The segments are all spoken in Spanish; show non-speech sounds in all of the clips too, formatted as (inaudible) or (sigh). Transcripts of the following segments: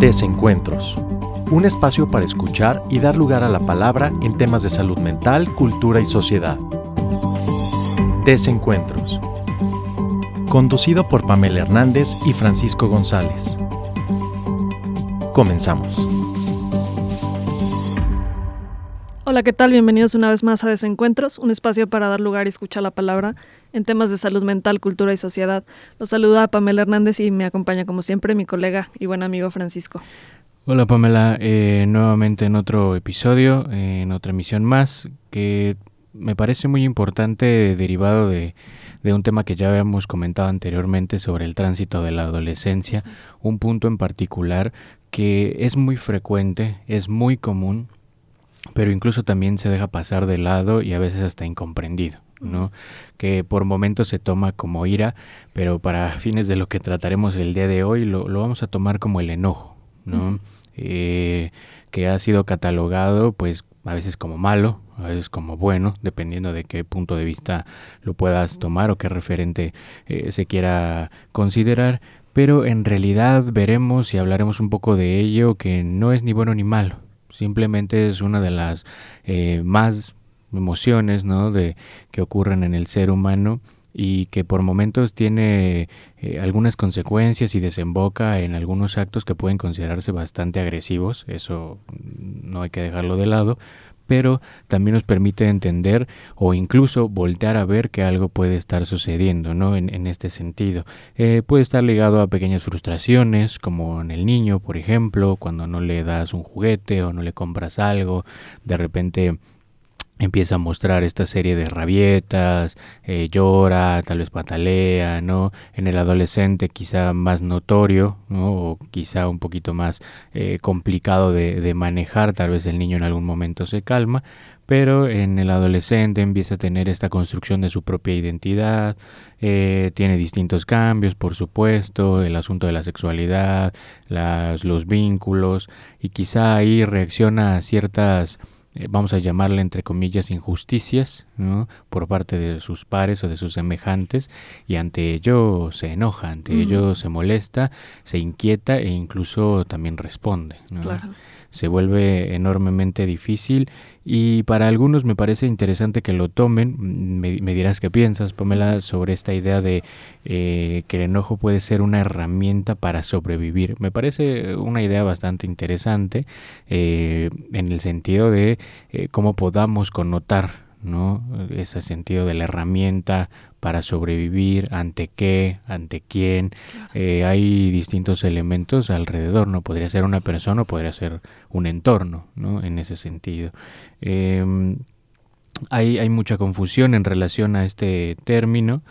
Desencuentros. Un espacio para escuchar y dar lugar a la palabra en temas de salud mental, cultura y sociedad. Desencuentros. Conducido por Pamela Hernández y Francisco González. Comenzamos. Hola, ¿qué tal? Bienvenidos una vez más a Desencuentros, un espacio para dar lugar y escuchar la palabra en temas de salud mental, cultura y sociedad. Los saluda Pamela Hernández y me acompaña como siempre mi colega y buen amigo Francisco. Hola Pamela, eh, nuevamente en otro episodio, en otra emisión más, que me parece muy importante derivado de, de un tema que ya habíamos comentado anteriormente sobre el tránsito de la adolescencia, un punto en particular que es muy frecuente, es muy común pero incluso también se deja pasar de lado y a veces hasta incomprendido, ¿no? Que por momentos se toma como ira, pero para fines de lo que trataremos el día de hoy lo, vamos a tomar como el enojo, ¿no? Eh, que ha sido catalogado pues a veces como malo, a veces como bueno, dependiendo de qué punto de vista lo puedas tomar o qué referente eh, se quiera considerar, pero en realidad veremos y hablaremos un poco de ello que no es ni bueno ni malo, Simplemente es una de las eh, más emociones ¿no? de, que ocurren en el ser humano y que por momentos tiene eh, algunas consecuencias y desemboca en algunos actos que pueden considerarse bastante agresivos, eso no hay que dejarlo de lado, pero también nos permite entender o incluso voltear a ver que algo puede estar sucediendo, ¿no? En, este sentido. Eh, puede estar ligado a pequeñas frustraciones, como en el niño, por ejemplo, cuando no le das un juguete o no le compras algo, de repente empieza a mostrar esta serie de rabietas, eh, llora, tal vez patalea, ¿no? En el adolescente quizá más notorio, ¿no? O quizá un poquito más eh, complicado de, de, manejar, tal vez el niño en algún momento se calma, pero en el adolescente empieza a tener esta construcción de su propia identidad, eh, tiene distintos cambios, por supuesto, el asunto de la sexualidad, las, los vínculos, y quizá ahí reacciona a ciertas eh, vamos a llamarle entre comillas injusticias por parte de sus pares o de sus semejantes y ante ello se enoja, ante ello se molesta, se inquieta e incluso también responde. Se vuelve enormemente difícil y para algunos me parece interesante que lo tomen. Me, dirás qué piensas, Pamela, sobre esta idea de eh, que el enojo puede ser una herramienta para sobrevivir. Me parece una idea bastante interesante eh, en el sentido de eh, cómo podamos connotar ¿no? Ese sentido de la herramienta para sobrevivir, ante qué, ante quién. Eh, hay distintos elementos alrededor, ¿no? Podría ser una persona o podría ser un entorno, ¿no? En ese sentido. Em, hay, hay, mucha confusión en relación a este término.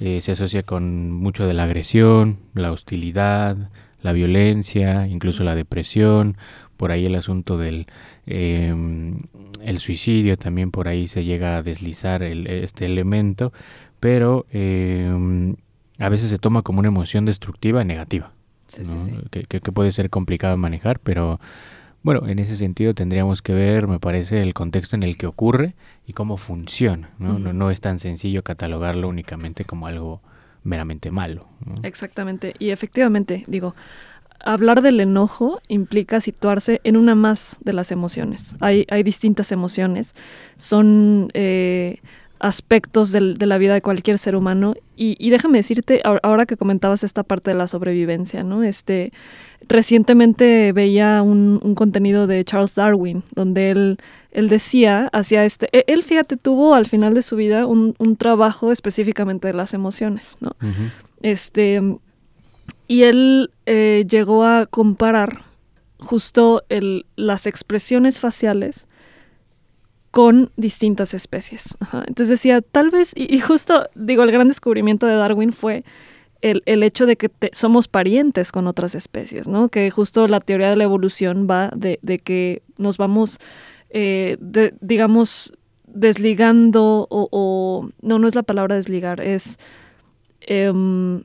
Eh, se asocia con mucho de la agresión, la hostilidad, la violencia, incluso la depresión, por ahí el asunto del em, el suicidio también por ahí se llega a deslizar este elemento, pero em, a veces se toma como una emoción destructiva negativa, Que, puede ser complicado de manejar, pero bueno, en ese sentido tendríamos que ver, me parece, el contexto en el que ocurre y cómo funciona. No, no, no es tan sencillo catalogarlo únicamente como algo meramente malo. Exactamente, y efectivamente, digo, hablar del enojo implica situarse en una más de las emociones. Hay, hay distintas emociones, son eh, aspectos de la vida de cualquier ser humano. Y, déjame decirte, ahora que comentabas esta parte de la sobrevivencia, ¿no? Este, recientemente veía un, contenido de Charles Darwin, donde él, él decía, hacia este, e, él, fíjate, tuvo al final de su vida un, trabajo específicamente de las emociones, ¿no? Este y él eh, llegó a comparar justo el, las expresiones faciales con distintas especies. Entonces decía, tal vez, y, justo digo, el gran descubrimiento de Darwin fue el, hecho de que somos parientes con otras especies, ¿no? Que justo la teoría de la evolución va de, que nos vamos, eh, digamos, desligando o, no, no es la palabra desligar, es... Em,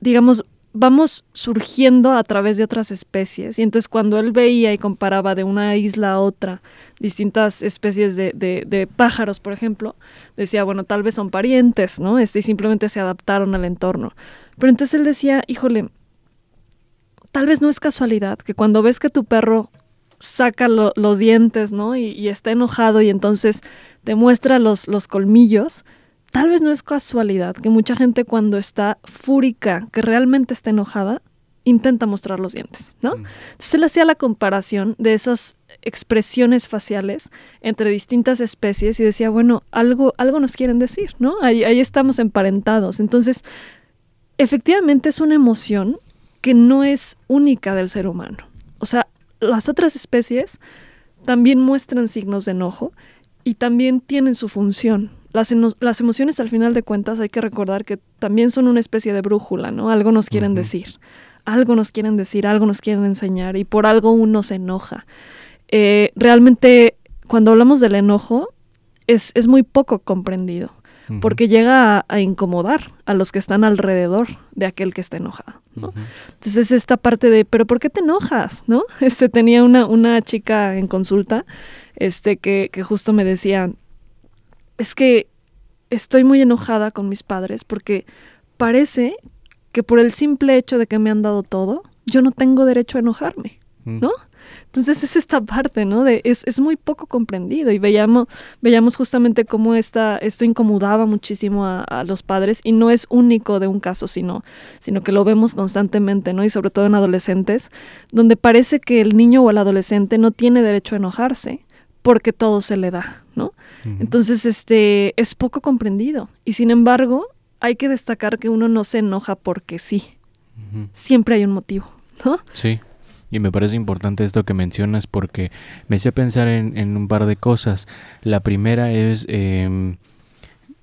digamos, vamos surgiendo a través de otras especies. Y entonces cuando él veía y comparaba de una isla a otra distintas especies de, de, pájaros, por ejemplo, decía, bueno, tal vez son parientes, ¿no? Este, y simplemente se adaptaron al entorno. Pero entonces él decía, híjole, tal vez no es casualidad que cuando ves que tu perro saca los dientes, ¿no? Y, está enojado y entonces te muestra los, los colmillos, tal vez no es casualidad que mucha gente cuando está fúrica, que realmente está enojada, intenta mostrar los dientes, ¿no? Entonces él hacía la comparación de esas expresiones faciales entre distintas especies y decía, bueno, algo, algo nos quieren decir, ¿no? Ahí, ahí estamos emparentados. Entonces, efectivamente es una emoción que no es única del ser humano. O sea, las otras especies también muestran signos de enojo y también tienen su función. Las, las, emociones, al final de cuentas, hay que recordar que también son una especie de brújula, ¿no? Algo nos quieren decir, algo nos quieren decir, algo nos quieren enseñar y por algo uno se enoja. Eh, realmente, cuando hablamos del enojo, es, es muy poco comprendido porque llega a, incomodar a los que están alrededor de aquel que está enojado. ¿no? Entonces esta parte de, pero ¿por qué te enojas? ¿No? (laughs) Este, tenía una, una chica en consulta este, que, que justo me decía, es que estoy muy enojada con mis padres porque parece que por el simple hecho de que me han dado todo, yo no tengo derecho a enojarme, ¿no? Entonces es esta parte, ¿no? De, es, es muy poco comprendido y veíamos, veíamos justamente cómo esta, esto incomodaba muchísimo a, los padres y no es único de un caso, sino, sino que lo vemos constantemente, ¿no? Y sobre todo en adolescentes, donde parece que el niño o el adolescente no tiene derecho a enojarse porque todo se le da, ¿no? Entonces, este, es poco comprendido y sin embargo hay que destacar que uno no se enoja porque sí. Siempre hay un motivo, ¿no? Sí. Y me parece importante esto que mencionas porque me hice pensar en, un par de cosas. La primera es eh,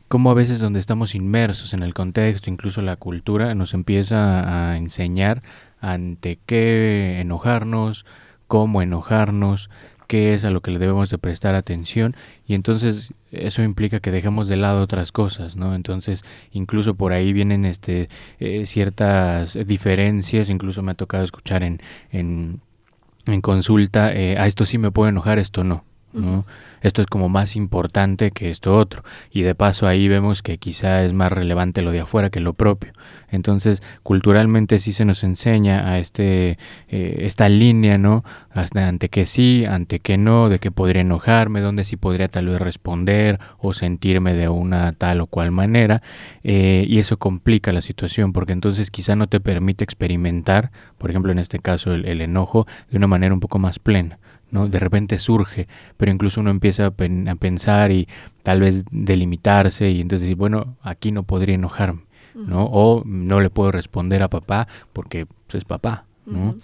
cómo a veces donde estamos inmersos en el contexto, incluso la cultura, nos empieza a enseñar ante qué enojarnos, cómo enojarnos, qué es a lo que le debemos de prestar atención y entonces eso implica que dejemos de lado otras cosas, ¿no? Entonces incluso por ahí vienen este eh, ciertas diferencias, incluso me ha tocado escuchar en, en, en consulta, eh, a esto sí me puedo enojar, esto no, ¿no? esto es como más importante que esto otro. Y de paso ahí vemos que quizá es más relevante lo de afuera que lo propio. Entonces, culturalmente sí se nos enseña a este, eh, esta línea, ¿no? Hasta ante que sí, ante que no, de que podría enojarme, donde sí podría tal vez responder o sentirme de una tal o cual manera. Eh, y eso complica la situación porque entonces quizá no te permite experimentar, por ejemplo en este caso el enojo, de una manera un poco más plena. ¿No? De repente surge, pero incluso uno empieza a, pensar y tal vez delimitarse y entonces decir, bueno, aquí no podría enojarme, ¿no? O no le puedo responder a papá porque pues, es papá, ¿no?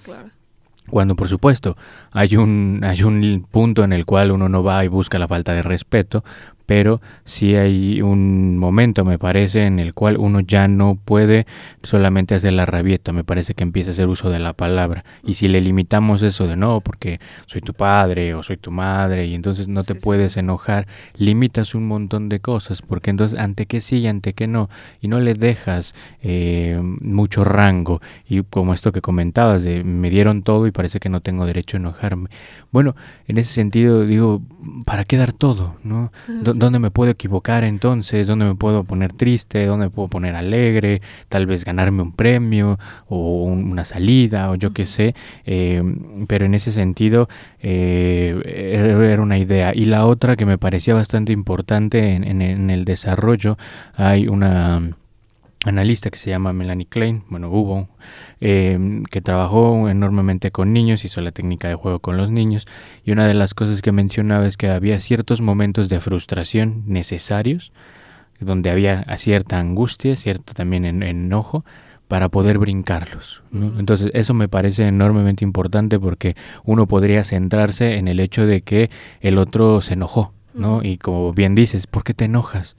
Cuando por supuesto hay un, hay un punto en el cual uno no va y busca la falta de respeto, pero sí hay un momento, me parece, en el cual uno ya no puede solamente hacer la rabieta, me parece que empieza a hacer uso de la palabra. Y si le limitamos eso de no, porque soy tu padre o soy tu madre, y entonces no te puedes enojar, limitas un montón de cosas, porque entonces ante que sí y ante que no, y no le dejas eh, mucho rango. Y como esto que comentabas, de me dieron todo y parece que no tengo derecho a enojarme. Bueno, en ese sentido digo, ¿para qué dar todo? ¿no? ¿Dónde me puedo equivocar entonces? ¿Dónde me puedo poner triste? ¿Dónde me puedo poner alegre? Tal vez ganarme un premio o una salida o yo qué sé. Em, pero en ese sentido eh, era una idea. Y la otra que me parecía bastante importante en, en el desarrollo, hay una analista que se llama Melanie Klein, bueno, hubo, em, que trabajó enormemente con niños, hizo la técnica de juego con los niños, y una de las cosas que mencionaba es que había ciertos momentos de frustración necesarios, donde había cierta angustia, cierta también enojo, para poder brincarlos. Entonces eso me parece enormemente importante porque uno podría centrarse en el hecho de que el otro se enojó, ¿no? Y como bien dices, ¿por qué te enojas?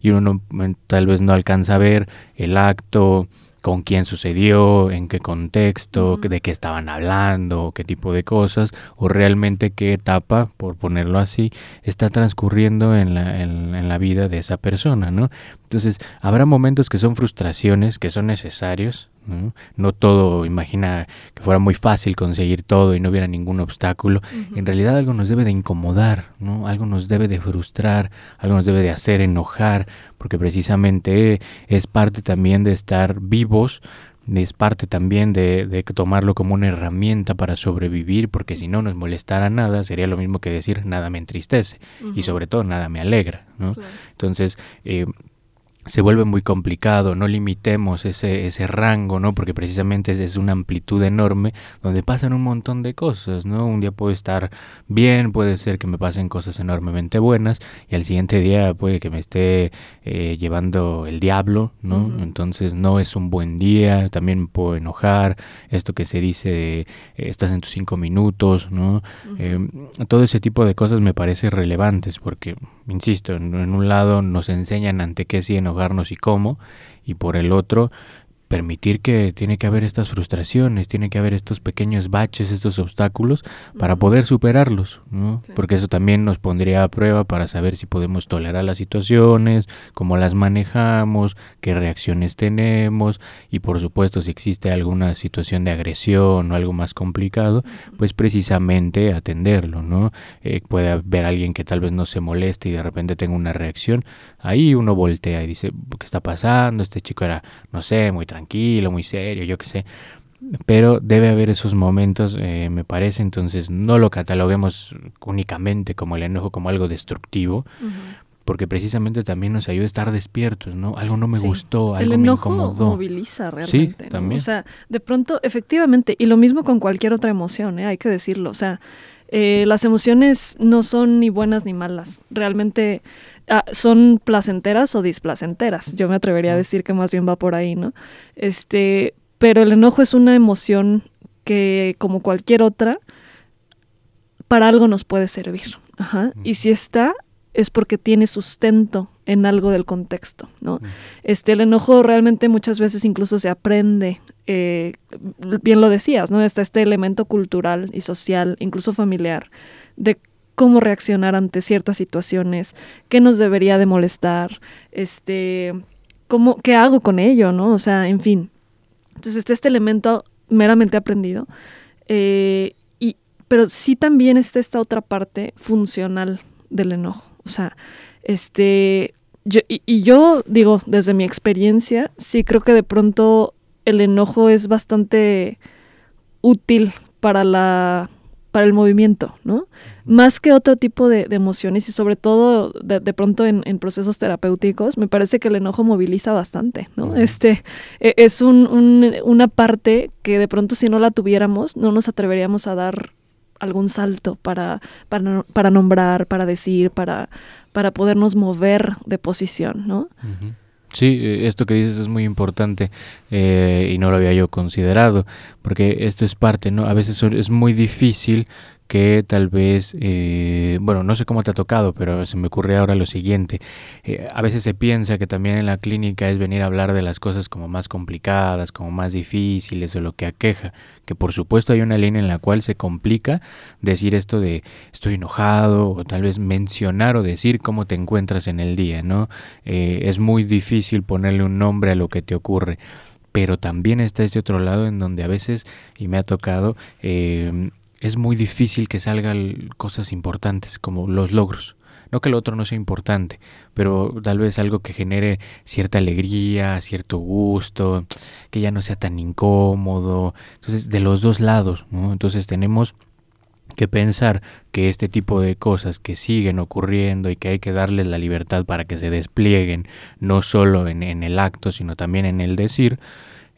Y uno tal vez no alcanza a ver el acto, con quién sucedió, en qué contexto, de qué estaban hablando, qué tipo de cosas, o realmente qué etapa, por ponerlo así, está transcurriendo en la, en la vida de esa persona, ¿no? Entonces, habrá momentos que son frustraciones, que son necesarios, ¿no? todo, imagina que fuera muy fácil conseguir todo y no hubiera ningún obstáculo. En realidad algo nos debe de incomodar, ¿no? Algo nos debe de frustrar, algo nos debe de hacer enojar, porque precisamente es parte también de estar vivos es parte también de, de, tomarlo como una herramienta para sobrevivir, porque si no nos molestara nada, sería lo mismo que decir nada me entristece y sobre todo nada me alegra. ¿no? Entonces, eh, se vuelve muy complicado, no limitemos ese, ese rango, ¿no? Porque precisamente es, una amplitud enorme donde pasan un montón de cosas, ¿no? Un día puedo estar bien, puede ser que me pasen cosas enormemente buenas y al siguiente día puede que me esté eh, llevando el diablo, ¿no? Entonces no es un buen día, también me puedo enojar, esto que se dice de, eh, estás en tus cinco minutos, ¿no? Eh, todo ese tipo de cosas me parece relevantes porque, insisto, en, en un lado nos enseñan ante qué sí y cómo, y por el otro permitir que tiene que haber estas frustraciones, tiene que haber estos pequeños baches, estos obstáculos para poder superarlos, ¿no? Porque eso también nos pondría a prueba para saber si podemos tolerar las situaciones, cómo las manejamos, qué reacciones tenemos y por supuesto si existe alguna situación de agresión o algo más complicado, pues precisamente atenderlo, ¿no? Eh, puede haber alguien que tal vez no se moleste y de repente tenga una reacción, ahí uno voltea y dice, ¿qué está pasando? Este chico era, no sé, muy tranquilo tranquilo, muy serio, yo qué sé. Pero debe haber esos momentos, eh, me parece, entonces no lo cataloguemos únicamente como el enojo, como algo destructivo, porque precisamente también nos ayuda a estar despiertos, ¿no? Algo no me gustó, algo el enojo me incomodó. moviliza realmente. Sí, también. O sea, de pronto, efectivamente, y lo mismo con cualquier otra emoción, ¿eh? hay que decirlo, o sea, eh, las emociones no son ni buenas ni malas, realmente Ah, son placenteras o displacenteras. Yo me atrevería a decir que más bien va por ahí, ¿no? Este, pero el enojo es una emoción que, como cualquier otra, para algo nos puede servir. Ajá. Y si está, es porque tiene sustento en algo del contexto, ¿no? Este, el enojo realmente muchas veces incluso se aprende, eh, bien lo decías, ¿no? Está este elemento cultural y social, incluso familiar, de cómo reaccionar ante ciertas situaciones, qué nos debería de molestar, este, cómo, qué hago con ello, ¿no? O sea, en fin. Entonces está este elemento meramente aprendido, eh, y, pero sí también está esta otra parte funcional del enojo. O sea, este, yo, y, y yo digo, desde mi experiencia, sí creo que de pronto el enojo es bastante útil para la para el movimiento, ¿no? Más que otro tipo de, emociones y sobre todo de, pronto en, procesos terapéuticos, me parece que el enojo moviliza bastante, ¿no? Este e, es un, una parte que de pronto si no la tuviéramos no nos atreveríamos a dar algún salto para, para, para nombrar, para decir, para, para podernos mover de posición, ¿no? Sí, eh, esto que dices es muy importante eh, y no lo había yo considerado, porque esto es parte, ¿no? A veces es muy difícil que tal vez, eh, bueno, no sé cómo te ha tocado, pero se me ocurre ahora lo siguiente. Eh, a veces se piensa que también en la clínica es venir a hablar de las cosas como más complicadas, como más difíciles o lo que aqueja, que por supuesto hay una línea en la cual se complica decir esto de estoy enojado o tal vez mencionar o decir cómo te encuentras en el día, ¿no? Eh, es muy difícil ponerle un nombre a lo que te ocurre pero también está este otro lado en donde a veces, y me ha tocado, eh, es muy difícil que salgan cosas importantes como los logros. No que el otro no sea importante, pero tal vez algo que genere cierta alegría, cierto gusto, que ya no sea tan incómodo. Entonces, de los dos lados, ¿no? Entonces tenemos que pensar que este tipo de cosas que siguen ocurriendo y que hay que darles la libertad para que se desplieguen, no solo en, en el acto, sino también en el decir,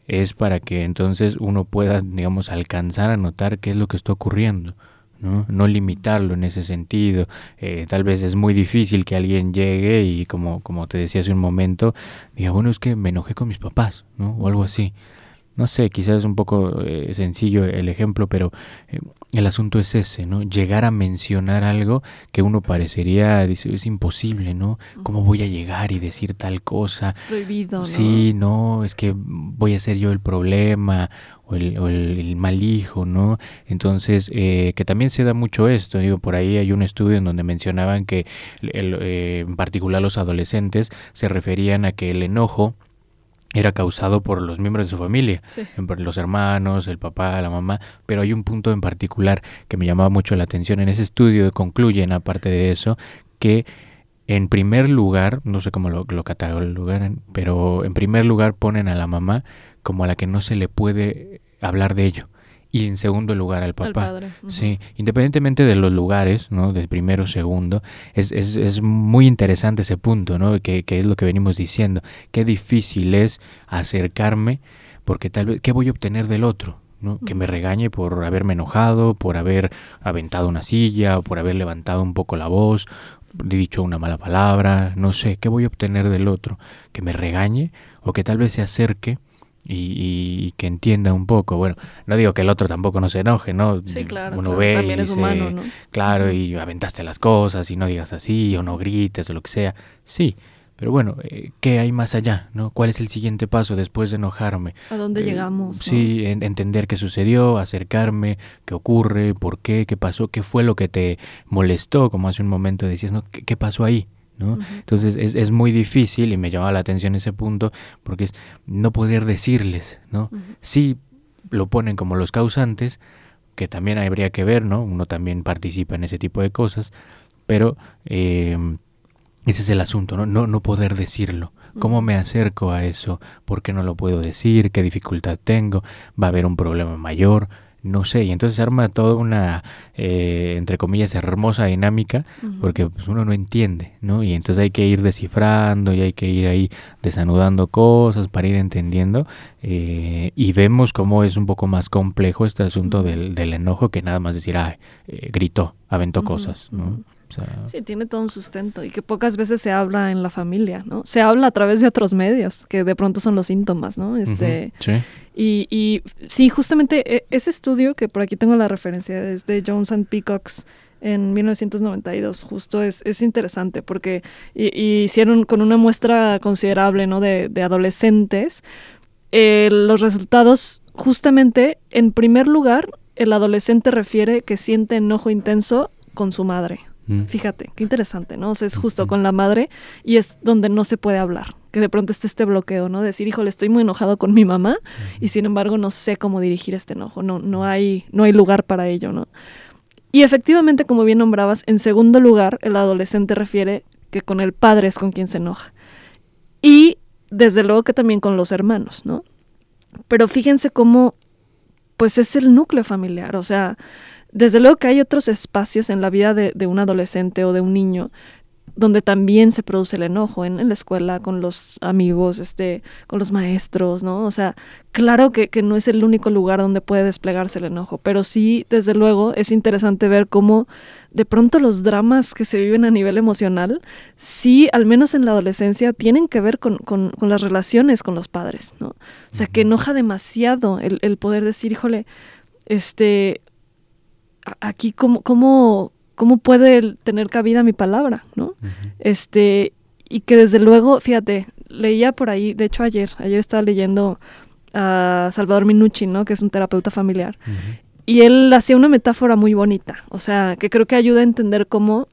es para que entonces uno pueda, digamos, alcanzar a notar qué es lo que está ocurriendo. ¿no? no limitarlo en ese sentido. Eh, tal vez es muy difícil que alguien llegue y como, como te decía hace un momento, diga, bueno, es que me enojé con mis papás, ¿no? O algo así. No sé, quizás es un poco eh, sencillo el ejemplo, pero eh, el asunto es ese, ¿no? Llegar a mencionar algo que uno parecería, dice, es imposible, ¿no? ¿Cómo voy a llegar y decir tal cosa? prohibido, ¿no? Sí, no, es que voy a ser yo el problema o el, mal hijo, ¿no? Entonces, eh, que también se da mucho esto, digo, por ahí hay un estudio en donde mencionaban que en particular los adolescentes se referían a que el enojo era causado por los miembros de su familia, los hermanos, el papá, la mamá, pero hay un punto en particular que me llamaba mucho la atención. En ese estudio concluyen, aparte de eso, que en primer lugar, no sé cómo lo, lo catalogan, pero en primer lugar ponen a la mamá como a la que no se le puede hablar de ello y en segundo lugar al papá. Sí, independientemente de los lugares, ¿no? De primero o segundo, es, es, es, muy interesante ese punto, ¿no? Que, que, es lo que venimos diciendo. Qué difícil es acercarme, porque tal vez, ¿qué voy a obtener del otro? ¿no? Que me regañe por haberme enojado, por haber aventado una silla, por haber levantado un poco la voz, dicho una mala palabra, no sé, ¿qué voy a obtener del otro? Que me regañe o que tal vez se acerque y, que entienda un poco. Bueno, no digo que el otro tampoco no se enoje, ¿no? Sí, claro. Uno ve también es humano, ¿no? Claro, y aventaste las cosas y no digas así o no grites o lo que sea. Sí, pero bueno, eh, ¿qué hay más allá? ¿no? ¿Cuál es el siguiente paso después de enojarme? ¿A dónde eh, llegamos? Sí, entender qué sucedió, acercarme, qué ocurre, por qué, qué pasó, qué fue lo que te molestó, como hace un momento decías, ¿no? qué pasó ahí? Entonces es, es, muy difícil y me llama la atención ese punto porque es no poder decirles, ¿no? Sí lo ponen como los causantes, que también habría que ver, ¿no? Uno también participa en ese tipo de cosas, pero eh, ese es el asunto, ¿no? No, no poder decirlo. ¿Cómo me acerco a eso? ¿Por qué no lo puedo decir? ¿Qué dificultad tengo? ¿Va a haber un problema mayor? No sé, y entonces se arma toda una, eh, entre comillas, hermosa dinámica, porque pues, uno no entiende, ¿no? Y entonces hay que ir descifrando y hay que ir ahí desanudando cosas para ir entendiendo, eh, y vemos cómo es un poco más complejo este asunto del, del, enojo que nada más decir, ah, gritó, aventó cosas, ¿no? Sí, tiene todo un sustento y que pocas veces se habla en la familia, ¿no? Se habla a través de otros medios, que de pronto son los síntomas, ¿no? Este, sí. Y, y sí, justamente e, ese estudio, que por aquí tengo la referencia, es de Jones and Peacocks en 1992, justo es, es interesante porque hicieron con una muestra considerable, ¿no? De, de adolescentes, eh, los resultados justamente, en primer lugar, el adolescente refiere que siente enojo intenso con su madre, Mm. Fíjate, qué interesante, ¿no? O sea, es justo con la madre y es donde no se puede hablar, que de pronto esté este bloqueo, ¿no? Decir, híjole, estoy muy enojado con mi mamá y sin embargo no sé cómo dirigir este enojo, no, no, hay, no hay lugar para ello, ¿no? Y efectivamente, como bien nombrabas, en segundo lugar, el adolescente refiere que con el padre es con quien se enoja. Y desde luego que también con los hermanos, ¿no? Pero fíjense cómo, pues es el núcleo familiar, o sea, desde luego que hay otros espacios en la vida de, un adolescente o de un niño donde también se produce el enojo, en, la escuela, con los amigos, este, con los maestros, ¿no? O sea, claro que, no es el único lugar donde puede desplegarse el enojo, pero sí, desde luego, es interesante ver cómo de pronto los dramas que se viven a nivel emocional, sí, al menos en la adolescencia, tienen que ver con, las relaciones con los padres, ¿no? O sea, que enoja demasiado el, el poder decir, híjole, este, aquí cómo, cómo, cómo puede tener cabida mi palabra, ¿no? Este, y que desde luego, fíjate, leía por ahí, de hecho ayer, ayer estaba leyendo a Salvador Minucci, ¿no? Que es un terapeuta familiar. Y él hacía una metáfora muy bonita, o sea, que creo que ayuda a entender cómo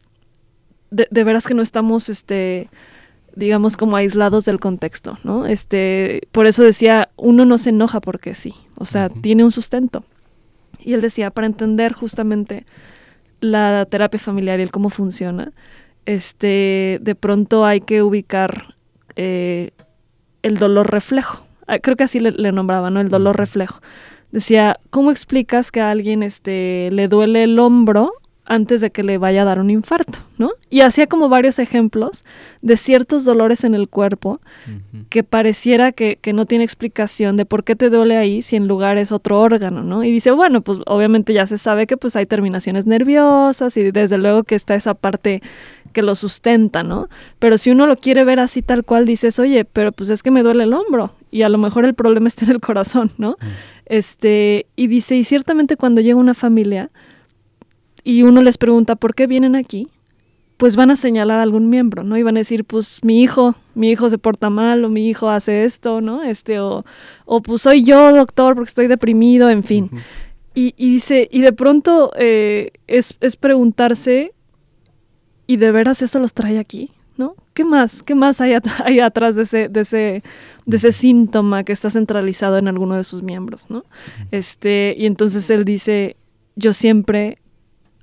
de, veras que no estamos, este, digamos, como aislados del contexto, ¿no? Este, por eso decía, uno no se enoja porque sí, o sea, tiene un sustento. Y él decía, para entender justamente la terapia familiar y el cómo funciona, este, de pronto hay que ubicar eh, el dolor reflejo. Ah, creo que así le, le nombraba, ¿no? El dolor reflejo. Decía, ¿cómo explicas que a alguien este, le duele el hombro antes de que le vaya a dar un infarto, ¿no? Y hacía como varios ejemplos de ciertos dolores en el cuerpo que pareciera que, no tiene explicación de por qué te duele ahí si en lugar es otro órgano, ¿no? Y dice, bueno, pues obviamente ya se sabe que pues hay terminaciones nerviosas y desde luego que está esa parte que lo sustenta, ¿no? Pero si uno lo quiere ver así tal cual, dices, oye, pero pues es que me duele el hombro y a lo mejor el problema (laughs) está en el corazón, ¿no? Este, y dice, y ciertamente cuando llega una familia, y uno les pregunta por qué vienen aquí, pues van a señalar a algún miembro, ¿no? Y van a decir, pues mi hijo, mi hijo se porta mal, o mi hijo hace esto, ¿no? Este, o, o pues soy yo, doctor, porque estoy deprimido, en fin. y, y, dice, y de pronto eh, es, es preguntarse, ¿y de veras eso los trae aquí? ¿no? ¿Qué más? ¿Qué más hay, hay atrás de ese, de ese, de ese síntoma que está centralizado en alguno de sus miembros, ¿no? Este, y entonces él dice, yo siempre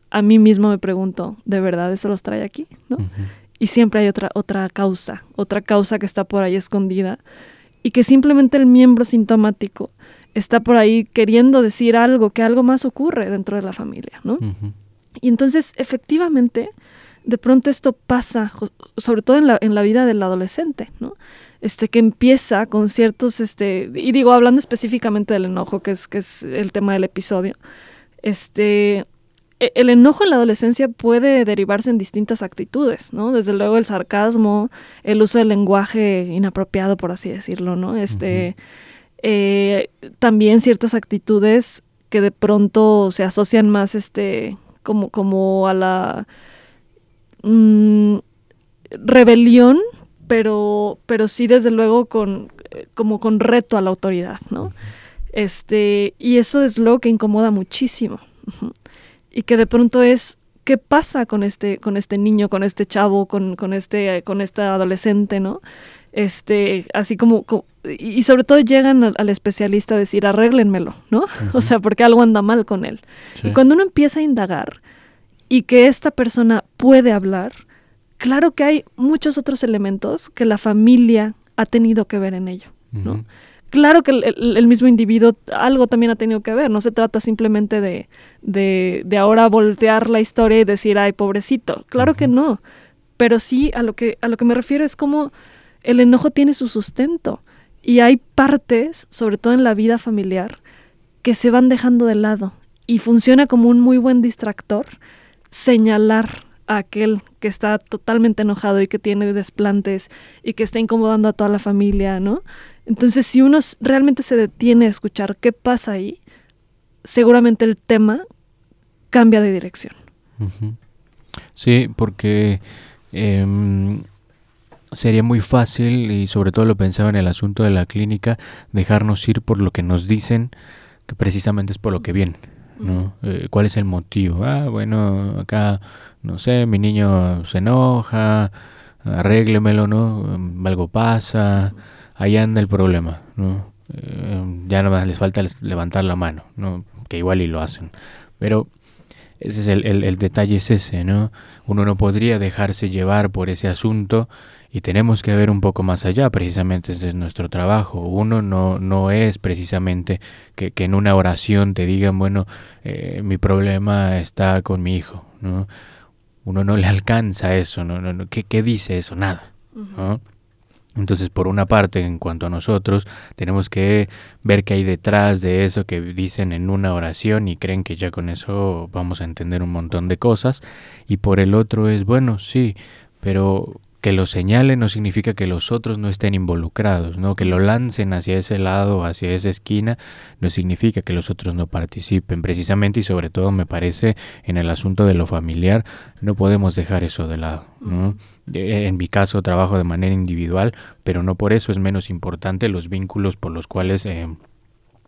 a mí mismo me pregunto, ¿de verdad eso los trae aquí? ¿no? y siempre hay otra, otra causa, otra causa que está por ahí escondida y que simplemente el miembro sintomático está por ahí queriendo decir algo, que algo más ocurre dentro de la familia, ¿no? Y entonces, efectivamente, de pronto esto pasa, sobre todo en la, en la vida del adolescente, ¿no? Este, que empieza con ciertos, este, y digo, hablando específicamente del enojo, que es, que es el tema del episodio, este, el enojo en la adolescencia puede derivarse en distintas actitudes, ¿no? Desde luego el sarcasmo, el uso del lenguaje inapropiado, por así decirlo, ¿no? Este, eh, también ciertas actitudes que de pronto se asocian más, este, como, como a la mm, rebelión, pero, pero sí desde luego con, como con reto a la autoridad, ¿no? Este, y eso es lo que incomoda muchísimo y que de pronto es qué pasa con este con este niño, con este chavo, con, con este con este adolescente, ¿no? Este, así como, y sobre todo llegan al, especialista a decir, arréglenmelo, ¿no? (laughs) O sea, porque algo anda mal con él. Y cuando uno empieza a indagar y que esta persona puede hablar, claro que hay muchos otros elementos que la familia ha tenido que ver en ello, ¿no? Claro que el, mismo individuo algo también ha tenido que ver, no se trata simplemente de, de, ahora voltear la historia y decir, ay, pobrecito, claro que no, pero sí a lo que, a lo que me refiero es como el enojo tiene su sustento y hay partes, sobre todo en la vida familiar, que se van dejando de lado y funciona como un muy buen distractor señalar a aquel que está totalmente enojado y que tiene desplantes y que está incomodando a toda la familia, ¿no? Entonces, si uno realmente se detiene a escuchar qué pasa ahí, seguramente el tema cambia de dirección. Sí, porque em, sería muy fácil, y sobre todo lo pensaba en el asunto de la clínica, dejarnos ir por lo que nos dicen, que precisamente es por lo que viene. ¿no? Eh, ¿Cuál es el motivo? Ah, bueno, acá, no sé, mi niño se enoja, arréglemelo, ¿no? Algo pasa ahí anda el problema, ¿no? Eh, ya nada más les falta levantar la mano, ¿no? Que igual y lo hacen. Pero ese es el, detalle es ese, ¿no? Uno no podría dejarse llevar por ese asunto y tenemos que ver un poco más allá, precisamente ese es nuestro trabajo. Uno no, no es precisamente que, que en una oración te digan, bueno, eh, mi problema está con mi hijo, ¿no? Uno no le alcanza eso, ¿no? no, ¿Qué, ¿Qué, dice eso? Nada, ¿no? Entonces, por una parte, en cuanto a nosotros, tenemos que ver qué hay detrás de eso que dicen en una oración y creen que ya con eso vamos a entender un montón de cosas. Y por el otro es, bueno, sí, pero que lo señalen no significa que los otros no estén involucrados, ¿no? Que lo lancen hacia ese lado, hacia esa esquina, no significa que los otros no participen. Precisamente y sobre todo me parece en el asunto de lo familiar, no podemos dejar eso de lado, ¿no? En mi caso trabajo de manera individual, pero no por eso es menos importante los vínculos por los cuales eh,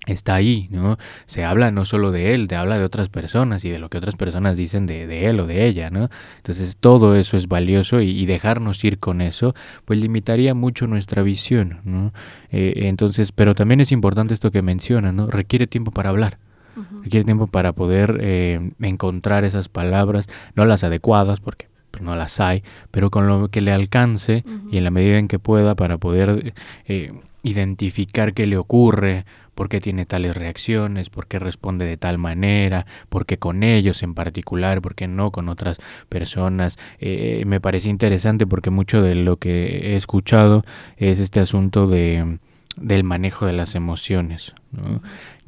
está ahí, ¿no? Se habla no solo de él, te habla de otras personas y de lo que otras personas dicen de, de él o de ella, ¿no? Entonces todo eso es valioso y, dejarnos ir con eso, pues limitaría mucho nuestra visión, ¿no? Eh, entonces, pero también es importante esto que menciona, ¿no? Requiere tiempo para hablar. Requiere tiempo para poder eh, encontrar esas palabras, no las adecuadas, porque no las hay, pero con lo que le alcance y en la medida en que pueda para poder eh, identificar qué le ocurre, por qué tiene tales reacciones, por qué responde de tal manera, por qué con ellos en particular, por qué no con otras personas. Eh, me parece interesante porque mucho de lo que he escuchado es este asunto de del manejo de las emociones.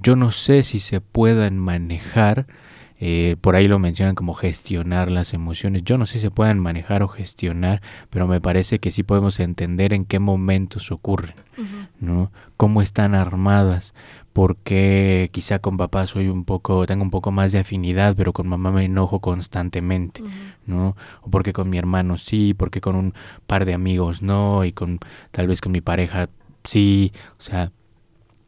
Yo no sé si se puedan manejar eh, por ahí lo mencionan como gestionar las emociones. Yo no sé si se puedan manejar o gestionar, pero me parece que sí podemos entender en qué momentos ocurren, ¿no? Cómo están armadas, porque quizá con papá soy un poco, tengo un poco más de afinidad, pero con mamá me enojo constantemente, ¿no? O porque con mi hermano sí, porque con un par de amigos no, y con tal vez con mi pareja sí, o sea,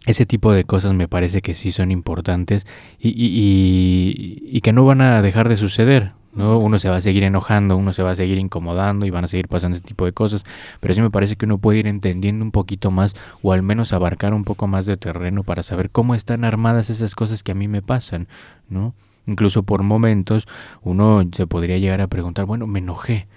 ese tipo de cosas me parece que sí son importantes y, y, y, que no van a dejar de suceder. ¿No? Uno se va a seguir enojando, uno se va a seguir incomodando y van a seguir pasando ese tipo de cosas. Pero sí me parece que uno puede ir entendiendo un poquito más o al menos abarcar un poco más de terreno para saber cómo están armadas esas cosas que a mí me pasan. ¿no? Incluso por momentos uno se podría llegar a preguntar, bueno, me enojé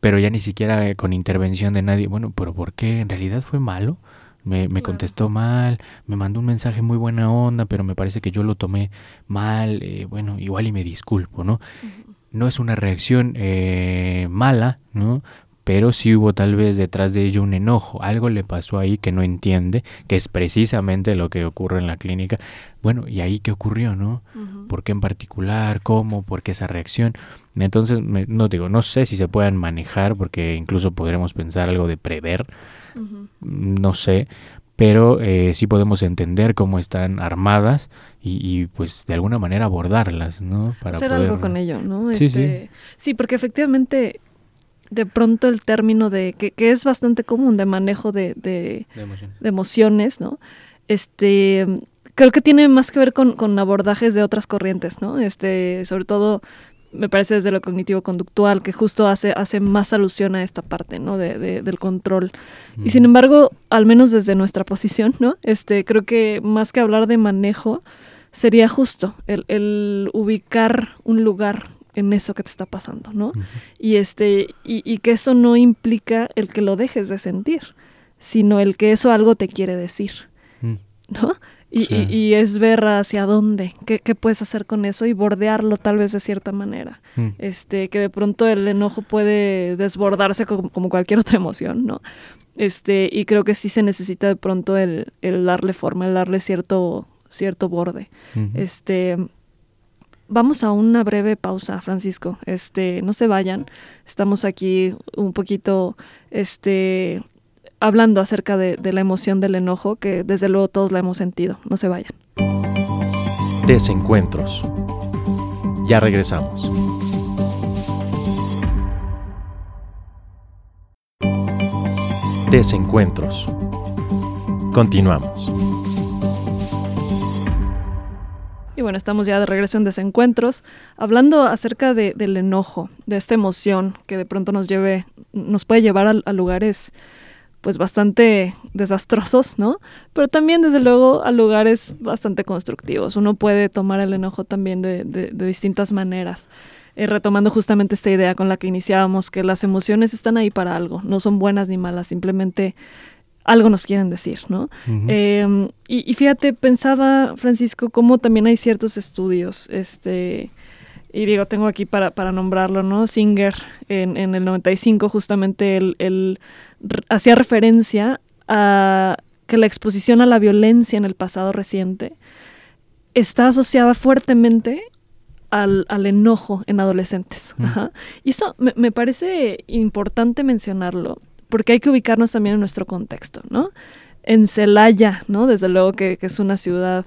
pero ya ni siquiera con intervención de nadie. Bueno, pero ¿por qué? ¿En realidad fue malo? Me, me contestó mal, me mandó un mensaje muy buena onda, pero me parece que yo lo tomé mal, eh, bueno, igual y me disculpo, ¿no? No es una reacción eh, mala, ¿no? pero sí hubo tal vez detrás de ello un enojo, algo le pasó ahí que no entiende, que es precisamente lo que ocurre en la clínica. Bueno, ¿y ahí qué ocurrió, no? ¿Por qué en particular? ¿Cómo? ¿Por qué esa reacción? Entonces, no digo, no sé si se puedan manejar, porque incluso podremos pensar algo de prever, no sé, pero eh, sí podemos entender cómo están armadas y, pues de alguna manera abordarlas, ¿no? Para Hacer algo con ello, ¿no? Sí, sí. Este, sí, porque efectivamente de pronto el término de, que, que es bastante común, de manejo de, de, emociones, ¿no? Este, creo que tiene más que ver con, con, abordajes de otras corrientes, ¿no? Este, sobre todo, me parece desde lo cognitivo-conductual, que justo hace, hace más alusión a esta parte, ¿no? De, de del control. Y sin embargo, al menos desde nuestra posición, ¿no? Este, creo que más que hablar de manejo, sería justo el, el ubicar un lugar en eso que te está pasando, ¿no? Y este, y, que eso no implica el que lo dejes de sentir, sino el que eso algo te quiere decir, mm. ¿no? Y, es ver hacia dónde, qué, puedes hacer con eso y bordearlo tal vez de cierta manera. Mm. Este, que de pronto el enojo puede desbordarse como, cualquier (laughs) otra emoción, ¿no? Este, y creo que sí se necesita de pronto el, darle forma, el darle cierto, cierto borde. Este, Vamos a una breve pausa, Francisco. Este, no se vayan. Estamos aquí un poquito este, hablando acerca de, de la emoción del enojo, que desde luego todos la hemos sentido. No se vayan. Desencuentros. Ya regresamos. Desencuentros. Continuamos. Y bueno, estamos ya de regreso en desencuentros, hablando acerca de, del enojo, de esta emoción que de pronto nos lleve, nos puede llevar a, lugares pues bastante desastrosos, ¿no? Pero también desde luego a lugares bastante constructivos. Uno puede tomar el enojo también de, de, distintas maneras. Eh, retomando justamente esta idea con la que iniciábamos, que las emociones están ahí para algo, no son buenas ni malas, simplemente algo nos quieren decir, ¿no? Em, y, fíjate, pensaba, Francisco, cómo también hay ciertos estudios, este, y digo, tengo aquí para, para nombrarlo, ¿no? Singer, en, en el 95, justamente, él, hacía referencia a que la exposición a la violencia en el pasado reciente está asociada fuertemente al, al, enojo en adolescentes. Y eso me, me, parece importante mencionarlo, porque hay que ubicarnos también en nuestro contexto, ¿no? En Celaya, ¿no? Desde luego que, es una ciudad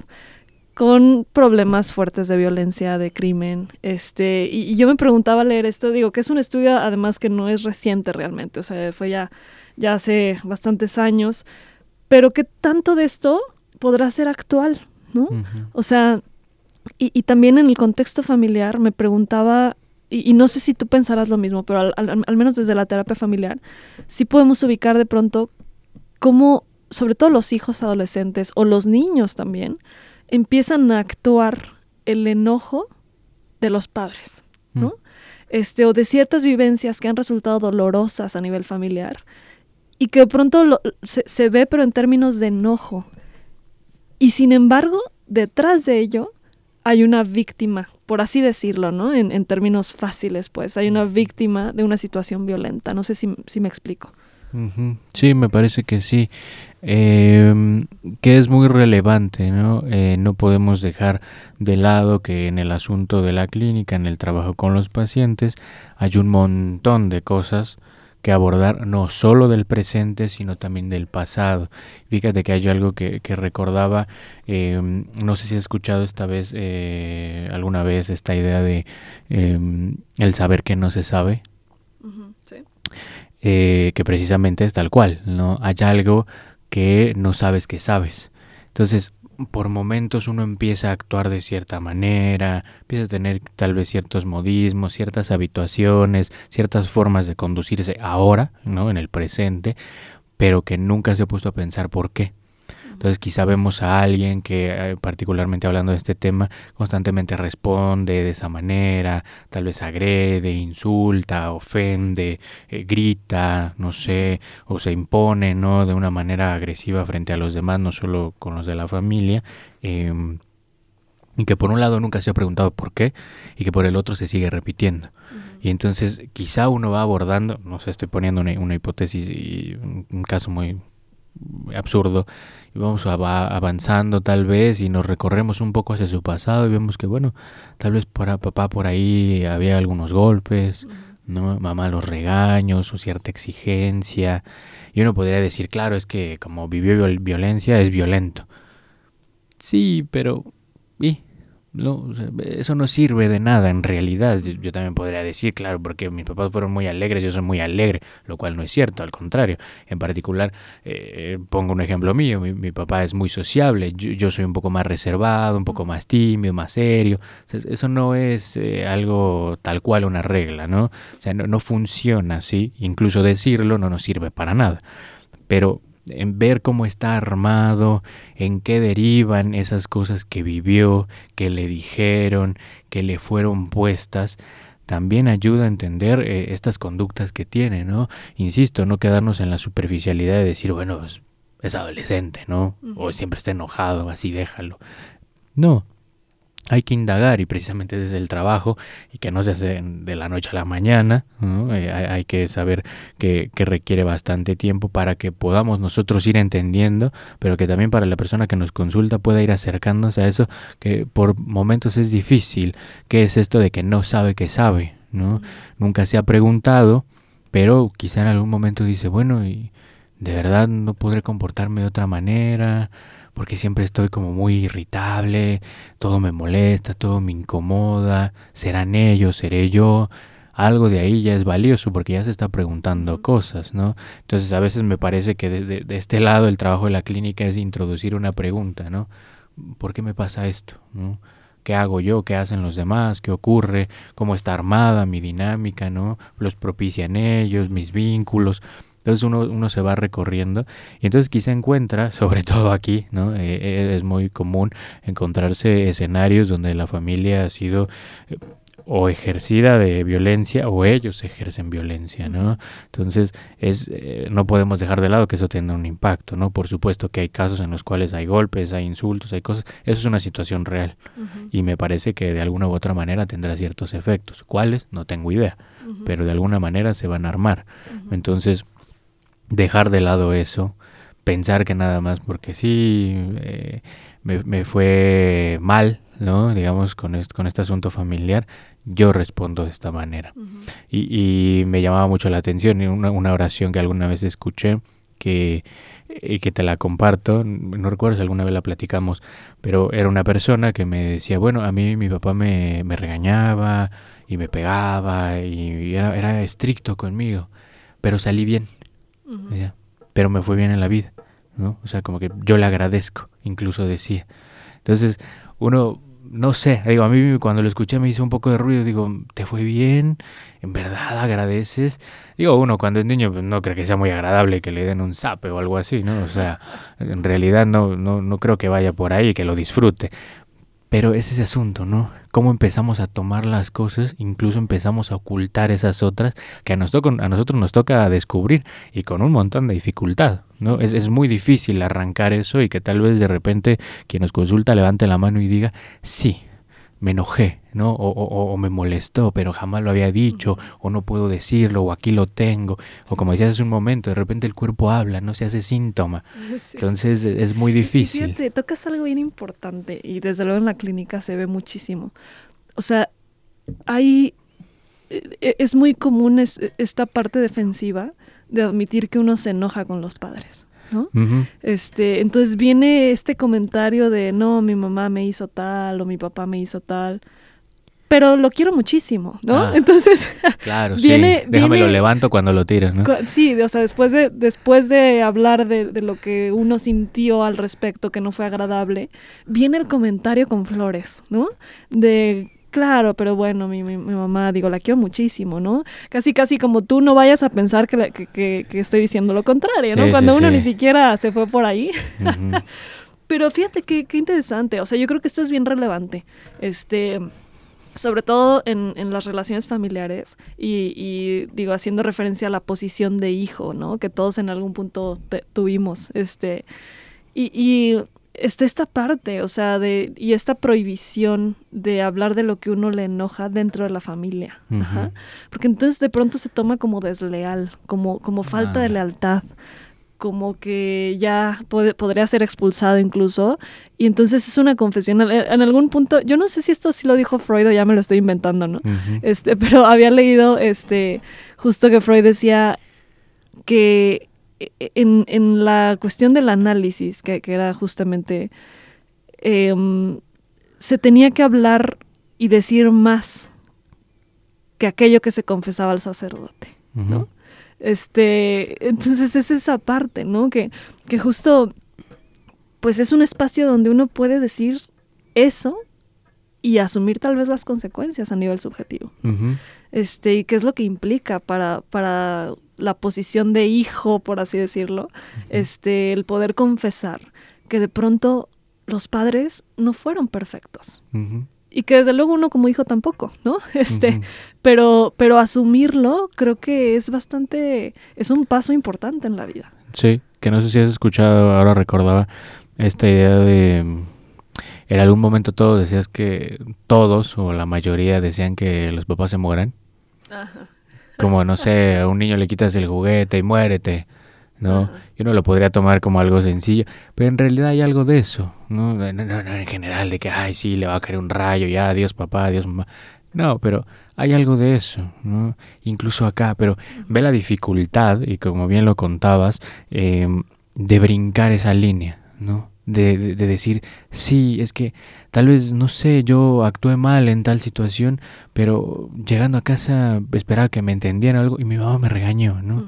con problemas fuertes de violencia, de crimen, este, y, yo me preguntaba leer esto, digo que es un estudio además que no es reciente realmente, o sea, fue ya, ya hace bastantes años, pero que tanto de esto podrá ser actual, ¿no? O sea, y, y, también en el contexto familiar me preguntaba y, no sé si tú pensarás lo mismo, pero al, menos desde la terapia familiar, sí podemos ubicar de pronto cómo, sobre todo los hijos adolescentes o los niños también, empiezan a actuar el enojo de los padres, ¿no? Mm. Este, o de ciertas vivencias que han resultado dolorosas a nivel familiar y que de pronto se, se ve pero en términos de enojo. Y sin embargo, detrás de ello hay una víctima, por así decirlo, ¿no? En, términos fáciles, pues, hay una víctima de una situación violenta. No sé si, me explico. Sí, me parece que sí. Em, que es muy relevante, ¿no? Eh, no podemos dejar de lado que en el asunto de la clínica, en el trabajo con los pacientes, hay un montón de cosas que abordar no solo del presente, sino también del pasado. Fíjate que hay algo que, recordaba, em, no sé si has escuchado esta vez, eh, alguna vez, esta idea de em, el saber que no se sabe. Eh, que precisamente es tal cual, ¿no? Hay algo que no sabes que sabes. Entonces, por momentos uno empieza a actuar de cierta manera, empieza a tener tal vez ciertos modismos, ciertas habituaciones, ciertas formas de conducirse ahora, ¿no? En el presente, pero que nunca se ha puesto a pensar por qué. Entonces quizá vemos a alguien que, eh, particularmente hablando de este tema, constantemente responde de esa manera, tal vez agrede, insulta, ofende, eh, grita, no sé, o se impone, ¿no? De una manera agresiva frente a los demás, no solo con los de la familia. Em, y que por un lado nunca se ha preguntado por qué y que por el otro se sigue repitiendo. Y entonces quizá uno va abordando, no sé, estoy poniendo una, hipótesis y un, caso muy absurdo, y vamos avanzando tal vez y nos recorremos un poco hacia su pasado y vemos que bueno, tal vez para papá por ahí había algunos golpes, ¿no? mamá los regaños o cierta exigencia, y uno podría decir, claro, es que como vivió violencia es violento. Sí, pero ¿y? No, eso no sirve de nada en realidad. Yo, también podría decir, claro, porque mis papás fueron muy alegres, yo soy muy alegre, lo cual no es cierto, al contrario. En particular, eh, pongo un ejemplo mío, mi, papá es muy sociable, yo, soy un poco más reservado, un poco más tímido, más serio. eso no es eh, algo tal cual una regla, ¿no? O sea, no, no funciona así, incluso decirlo no nos sirve para nada. Pero en ver cómo está armado, en qué derivan esas cosas que vivió, que le dijeron, que le fueron puestas, también ayuda a entender eh, estas conductas que tiene, ¿no? Insisto, no quedarnos en la superficialidad de decir, bueno, pues, es adolescente, ¿no? O siempre está enojado, así déjalo. No, hay que indagar y precisamente ese es el trabajo y que no se hace de la noche a la mañana. Eh, hay, que saber que, requiere bastante tiempo para que podamos nosotros ir entendiendo, pero que también para la persona que nos consulta pueda ir acercándose a eso que por momentos es difícil. ¿Qué es esto de que no sabe que sabe? ¿no? Nunca se ha preguntado, pero quizá en algún momento dice, bueno, y de verdad no podré comportarme de otra manera porque siempre estoy como muy irritable, todo me molesta, todo me incomoda, serán ellos, seré yo, algo de ahí ya es valioso porque ya se está preguntando cosas, ¿no? Entonces a veces me parece que de, de, este lado el trabajo de la clínica es introducir una pregunta, ¿no? ¿Por qué me pasa esto? ¿no? ¿Qué hago yo? ¿Qué hacen los demás? ¿Qué ocurre? ¿Cómo está armada mi dinámica? ¿no? ¿Los propician ellos? ¿Mis vínculos? Entonces uno, uno se va recorriendo. Y entonces quizá encuentra, (laughs) sobre todo aquí, ¿no? Eh, eh, es muy común encontrarse escenarios donde la familia ha sido eh, o ejercida de violencia o ellos ejercen violencia, ¿no? Entonces es no podemos dejar de lado que eso tenga un impacto, ¿no? Por supuesto que hay casos en los cuales hay golpes, hay insultos, hay cosas, eso es una situación real. Y me parece que de alguna u otra manera tendrá ciertos efectos, cuáles no tengo idea, pero de alguna manera se van a armar. Entonces dejar de lado eso, pensar que nada más porque sí eh, me, fue mal, ¿no? Digamos, con, este, con este asunto familiar, yo respondo de esta manera. y, me llamaba mucho la atención una, una oración que alguna vez escuché que, eh, que te la comparto, no recuerdo si alguna vez la platicamos, pero era una persona que me decía, bueno, a mí mi papá me, me regañaba y me pegaba y era, era estricto conmigo, pero salí bien pero me fue bien en la vida, ¿no? O sea, como que yo le agradezco, incluso decía. Entonces, uno, no sé, digo, a mí cuando lo escuché me hizo un poco de ruido, digo, ¿te fue bien? ¿En verdad agradeces? Digo, uno cuando es niño pues, no cree que sea muy agradable que le den un zape o algo así, ¿no? O sea, en realidad no, no, no creo que vaya por ahí, que lo disfrute. Pero es ese asunto, ¿no? Cómo empezamos a tomar las cosas, incluso empezamos a ocultar esas otras que a, nosotros, a nosotros nos toca descubrir y con un montón de dificultad, ¿no? Es, es muy difícil arrancar eso y que tal vez de repente quien nos consulta levante la mano y diga, sí, me enojé, ¿no? O, o, me molestó, pero jamás lo había dicho, o no puedo decirlo, o aquí lo tengo, o como decías hace un momento, de repente el cuerpo habla, no se hace síntoma. (laughs) Entonces es muy difícil. fíjate, tocas algo bien importante y desde luego en la clínica se ve muchísimo. O sea, hay e, e, es muy común esta parte defensiva de admitir que uno se enoja con los padres. ¿no? Este, entonces viene este comentario de no, mi mamá me hizo tal o mi papá me hizo tal. Pero lo quiero muchísimo, ¿no? Ah, entonces, (laughs) claro, viene, sí. Déjame lo levanto cuando lo tiras, ¿no? Sí, o sea, después de, después de hablar de, de, lo que uno sintió al respecto que no fue agradable, viene el comentario con flores, ¿no? De claro, pero bueno, mi, mi, mamá, digo, la quiero muchísimo, ¿no? Casi, casi como tú no vayas a pensar que, que, que, estoy diciendo lo contrario, ¿no? Cuando uno ni siquiera se fue por ahí. (laughs) pero fíjate qué, qué interesante, o sea, yo creo que esto es bien relevante. Este sobre todo en, en, las relaciones familiares y, y, digo haciendo referencia a la posición de hijo no que todos en algún punto tuvimos este y, y está esta parte, o sea, de, y esta prohibición de hablar de lo que uno le enoja dentro de la familia. Porque entonces de pronto se toma como desleal, como, como falta de lealtad, como que ya podría ser expulsado incluso. Y entonces es una confesión. En, algún punto, yo no sé si esto sí lo dijo Freud o ya me lo estoy inventando, ¿no? este, pero (laughs) había leído este, justo que Freud decía que e, en, en, la cuestión del análisis, que, era justamente, em, se tenía que hablar y decir más que aquello que se confesaba al sacerdote, ¿no? Este, entonces es esa parte, ¿no? Que, que justo, pues es un espacio donde uno puede decir eso y asumir tal vez las consecuencias a nivel subjetivo. Este, y qué es lo que implica para, para la posición de hijo, por así decirlo, este, el poder confesar que de pronto los padres no fueron perfectos. Y que desde luego uno como hijo tampoco, ¿no? (laughs) Este, pero, pero asumirlo creo que es bastante, es un paso importante en la vida. Sí, que no sé si has escuchado, ahora recordaba esta idea de en algún momento todos decías que todos o la mayoría decían que los papás se mueran. Ajá. Como, no sé, a un niño le quitas el juguete y muérete, ¿no? Yo no lo podría tomar como algo sencillo, pero en realidad hay algo de eso, ¿no? No, no, no en general, de que, ay, sí, le va a caer un rayo, ya, adiós papá, adiós mamá. No, pero hay algo de eso, ¿no? Incluso acá, pero ve la dificultad, y como bien lo contabas, eh, de brincar esa línea, ¿no? de, de, decir, sí, es que tal vez, no sé, yo actué mal en tal situación, pero llegando a casa esperaba que me entendieran algo y mi mamá me regañó, ¿no?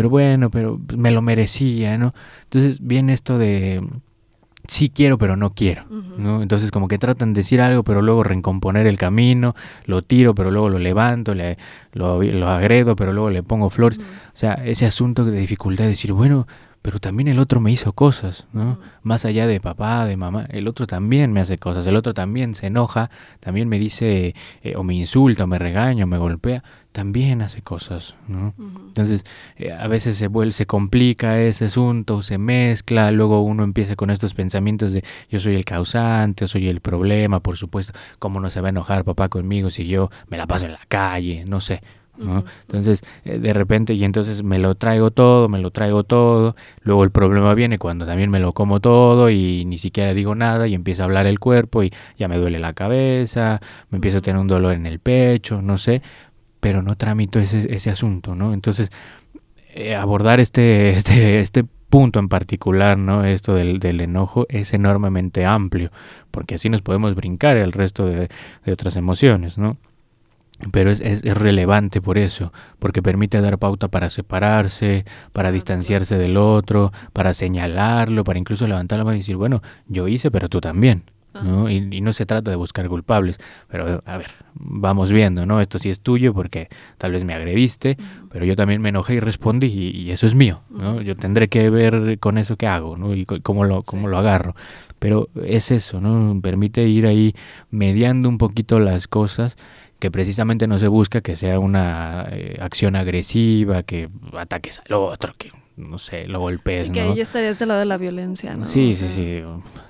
Pero bueno, pero me lo merecía, ¿no? Entonces viene esto de, sí quiero, pero no quiero, ¿no? Entonces como que tratan de decir algo, pero luego recomponer el camino, lo tiro, pero luego lo levanto, le, lo, lo agredo, pero luego le pongo flores. O sea, ese asunto de dificultad de decir, bueno, pero también el otro me hizo cosas, ¿no? Más allá de papá, de mamá, el otro también me hace cosas, el otro también se enoja, también me dice eh, o me insulta, o me regaña, o me golpea, también hace cosas, ¿no? Entonces, eh, a veces se vuelve, se complica ese asunto, se mezcla, luego uno empieza con estos pensamientos de yo soy el causante, yo soy el problema, por supuesto, ¿cómo no se va a enojar papá conmigo si yo me la paso en la calle? No sé, entonces, eh, de repente, y entonces me lo traigo todo, me lo traigo todo, luego el problema viene cuando también me lo como todo y ni siquiera digo nada y empieza a hablar el cuerpo y ya me duele la cabeza, me empiezo a tener un dolor en el pecho, no sé, pero no tramito ese, ese asunto, ¿no? Entonces, eh, abordar este, (laughs) este, este punto en particular, ¿no? Esto del, del, enojo es enormemente amplio, porque así nos podemos brincar el resto de, de otras emociones, ¿no? pero es, es, relevante por eso, porque permite dar pauta para separarse, para distanciarse del otro, para señalarlo, para incluso levantar la mano y decir, bueno, yo hice, pero tú también. ¿No? Y, no se trata de buscar culpables, pero a ver, vamos viendo, ¿no? Esto sí es tuyo porque tal vez me agrediste, pero yo también me enojé y respondí y, eso es mío, ¿no? Yo tendré que ver con eso que hago, ¿no? Y cómo lo, cómo lo agarro. Pero es eso, ¿no? Permite ir ahí mediando un poquito las cosas que precisamente no se busca que sea una eh, acción agresiva, que ataques al otro, que no sé, lo golpees. Y que ahí estarías del lado de la violencia, ¿no? Sí, sí, sí.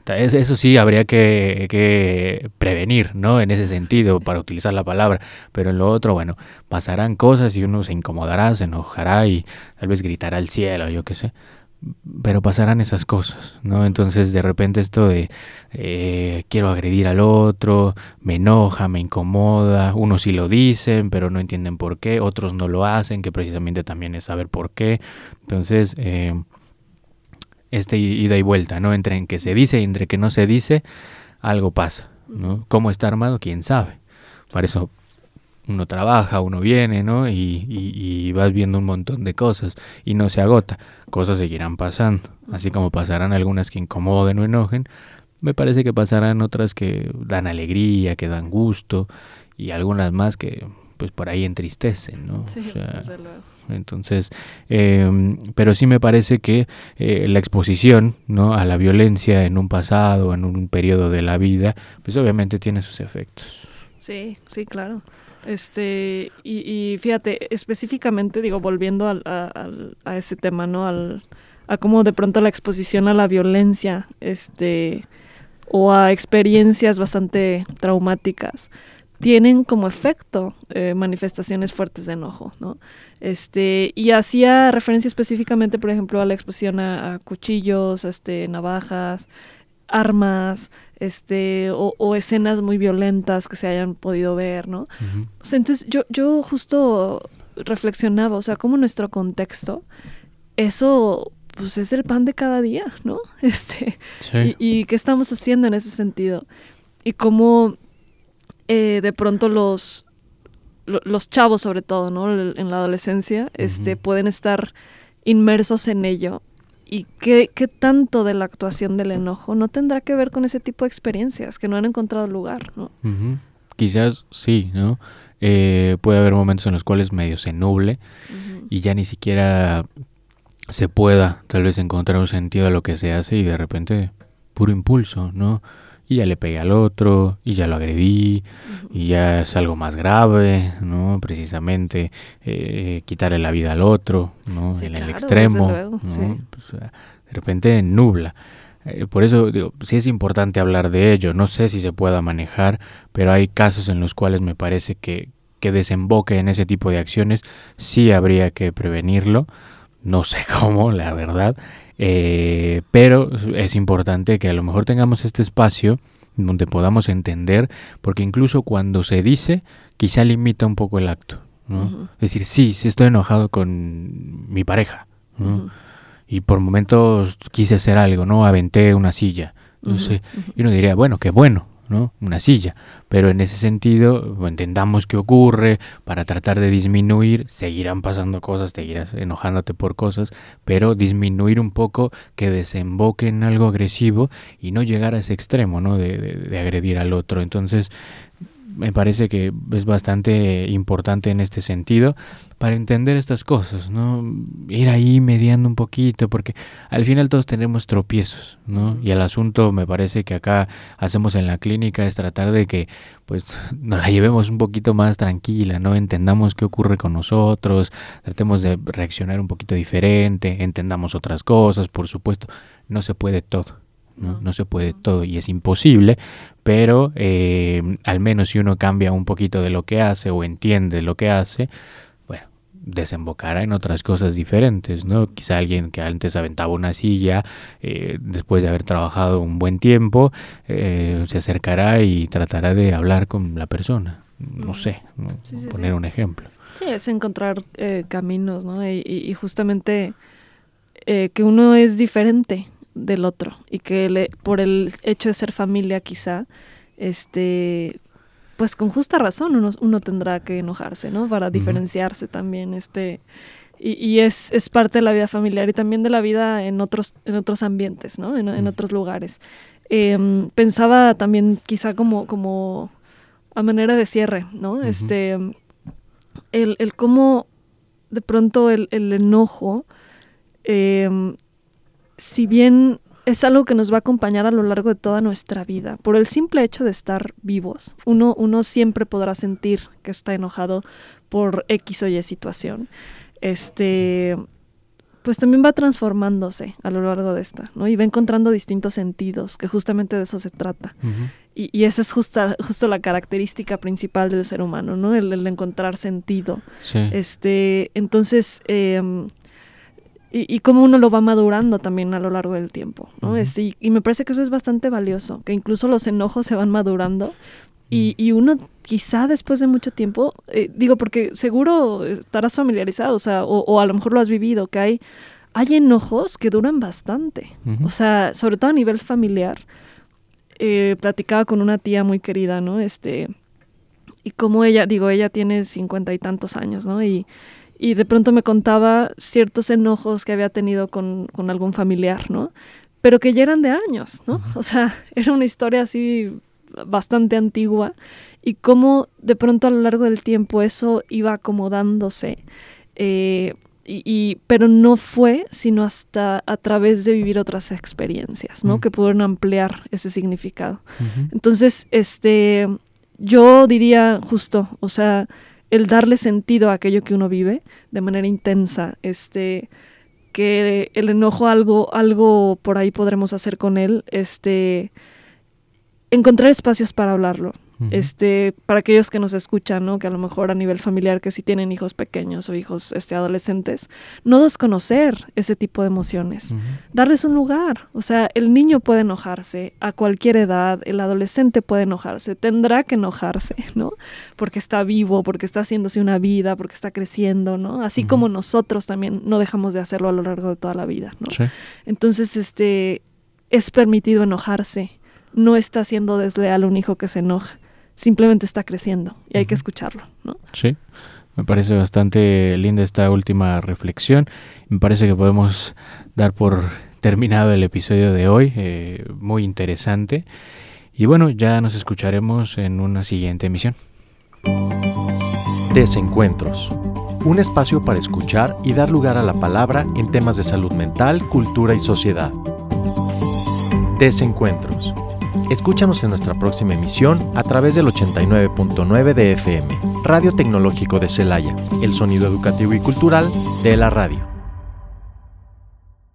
Eso sí habría que, que, prevenir, ¿no? En ese sentido, para utilizar la palabra. Pero en lo otro, bueno, pasarán cosas y uno se incomodará, se enojará y tal vez gritará al cielo, yo qué sé pero pasarán esas cosas, ¿no? Entonces de repente esto de eh, quiero agredir al otro, me enoja, me incomoda, unos sí lo dicen, pero no entienden por qué, otros no lo hacen, que precisamente también es saber por qué. Entonces, eh, este ida y vuelta, ¿no? Entre en que se dice y entre que no se dice, algo pasa, ¿no? ¿Cómo está armado? ¿Quién sabe? Para eso uno trabaja, uno viene, ¿no? Y, y, vas viendo un montón de cosas y no se agota. Cosas seguirán pasando, así como pasarán algunas que incomoden o enojen, me parece que pasarán otras que dan alegría, que dan gusto y algunas más que pues por ahí entristecen, ¿no? Sí, entonces, em, pero sí me parece que eh, la exposición ¿no? a la violencia en un pasado, en un periodo de la vida, pues obviamente tiene sus efectos. Sí, sí, claro. Este, y, fíjate, específicamente, digo, volviendo al, a, ese tema, ¿no? Al, a cómo de pronto la exposición a la violencia, este, o a experiencias bastante traumáticas, tienen como efecto eh, manifestaciones fuertes de enojo, ¿no? Este, y hacía referencia específicamente, por ejemplo, a la exposición a, cuchillos, este, navajas, armas, este, o, escenas muy violentas que se hayan podido ver, ¿no? entonces yo, yo justo reflexionaba, o sea, como nuestro contexto, eso pues es el pan de cada día, ¿no? (laughs) Este, y, y, qué estamos haciendo en ese sentido. Y cómo eh, de pronto los, los chavos sobre todo, ¿no? En la adolescencia, este, pueden estar inmersos en ello. ¿Y qué, qué, tanto de la actuación del enojo no tendrá que ver con ese tipo de experiencias que no han encontrado lugar, ¿no? Quizás sí, ¿no? Eh, puede haber momentos en los cuales medio se nuble y ya ni siquiera se pueda tal vez encontrar un sentido a lo que se hace y de repente puro impulso, ¿no? Y ya le pegué al otro, y ya lo agredí, y ya es algo más grave, ¿no? Precisamente eh, quitarle la vida al otro, ¿no? en el extremo, pues, de repente nubla. Eh, por eso digo, sí es importante hablar de ello, no sé si se pueda manejar, pero hay casos en los cuales me parece que, que desemboque en ese tipo de acciones, sí habría que prevenirlo, no sé (laughs) cómo, la verdad, eh, pero es importante que a lo mejor tengamos este espacio donde podamos entender, porque incluso cuando se dice, quizá limita un poco el acto. ¿no? Es decir, sí, sí estoy enojado con mi pareja. Y por momentos quise hacer algo, ¿no? Aventé una silla. No sé. Y uno diría, bueno, qué bueno. ¿No? Una silla. Pero en ese sentido, entendamos qué ocurre para tratar de disminuir, seguirán pasando cosas, seguirás enojándote por cosas, pero disminuir un poco que desemboque en algo agresivo y no llegar a ese extremo, ¿no? De, de agredir al otro. Entonces, me parece que es bastante importante en este sentido para entender estas cosas, ¿no? Ir ahí mediando un poquito, porque al final todos tenemos tropiezos, ¿no? Y el asunto me parece que acá hacemos en la clínica es tratar de que pues (laughs) nos la llevemos un poquito más tranquila, ¿no? Entendamos qué ocurre con nosotros, tratemos de reaccionar un poquito diferente, entendamos otras cosas, por supuesto, no se puede todo. ¿No? no se puede todo y es imposible, pero eh, al menos si uno cambia un poquito de lo que hace o entiende lo que hace, desembocará en otras cosas diferentes, ¿no? Quizá alguien que antes aventaba una silla, eh, después de haber trabajado un buen tiempo, eh, se acercará y tratará de hablar con la persona. No sé, poner un ejemplo. Sí, es encontrar eh, caminos, ¿no? Y, justamente que uno es diferente del otro y que le, por el hecho de ser familia quizá, este pues con justa razón uno, uno tendrá que enojarse, ¿no? Para diferenciarse también, este, y, es, es, parte de la vida familiar y también de la vida en otros, en otros ambientes, ¿no? En, otros lugares. Em, pensaba también quizá como, como a manera de cierre, ¿no? Este, el, el cómo de pronto el, el enojo, em, si bien es algo que nos va a acompañar a lo largo de toda nuestra vida. Por el simple hecho de estar vivos, uno, uno siempre podrá sentir que está enojado por X o Y situación. Este, pues también va transformándose a lo largo de esta, ¿no? Y va encontrando distintos sentidos, que justamente de eso se trata. y, esa es justa, justo la característica principal del ser humano, ¿no? El, encontrar sentido. Este, entonces, em, y, y, cómo uno lo va madurando también a lo largo del tiempo, ¿no? Este, y, me parece que eso es bastante valioso, que incluso los enojos se van madurando y, y uno quizá después de mucho tiempo, eh, digo porque seguro estarás familiarizado, o sea, o, a lo mejor lo has vivido, que hay, hay enojos que duran bastante, o sea, sobre todo a nivel familiar. Eh, platicaba con una tía muy querida, ¿no? Este, y como ella, digo, ella tiene cincuenta y tantos años, ¿no? Y y de pronto me contaba ciertos enojos que había tenido con, algún familiar, ¿no? pero que ya eran de años, ¿no? O sea, (laughs) era una historia así bastante antigua y cómo de pronto a lo largo del tiempo eso iba acomodándose. Eh, y, pero no fue sino hasta a través de vivir otras experiencias, ¿no? Que pudieron ampliar ese significado. Entonces, este, yo diría justo, o sea, el darle sentido a aquello que uno vive de manera intensa, este, que el enojo algo, algo por ahí podremos hacer con él, este, encontrar espacios para hablarlo, este, para aquellos que nos escuchan, ¿no? Que a lo mejor a nivel familiar, que si tienen hijos pequeños o hijos este, adolescentes, no desconocer ese tipo de emociones, darles un lugar. O sea, el niño puede enojarse a cualquier edad, el adolescente puede enojarse, tendrá que enojarse, (laughs) ¿no? Porque está vivo, porque está haciéndose una vida, porque está creciendo, ¿no? Así como nosotros también no dejamos de hacerlo a lo largo de toda la vida, ¿no? Entonces, este, es permitido enojarse, no está siendo desleal un hijo que se enoja simplemente está creciendo y hay que escucharlo, ¿no? Sí, me parece bastante linda esta última reflexión. Me parece que podemos dar por terminado el episodio de hoy, eh, muy interesante. Y bueno, ya nos escucharemos en una siguiente emisión. Desencuentros. Un espacio para escuchar y dar lugar a la palabra en temas de salud mental, cultura y sociedad. Desencuentros Escúchanos en nuestra próxima emisión a través del 89.9 de FM, Radio Tecnológico de Celaya, el sonido educativo y cultural de la radio.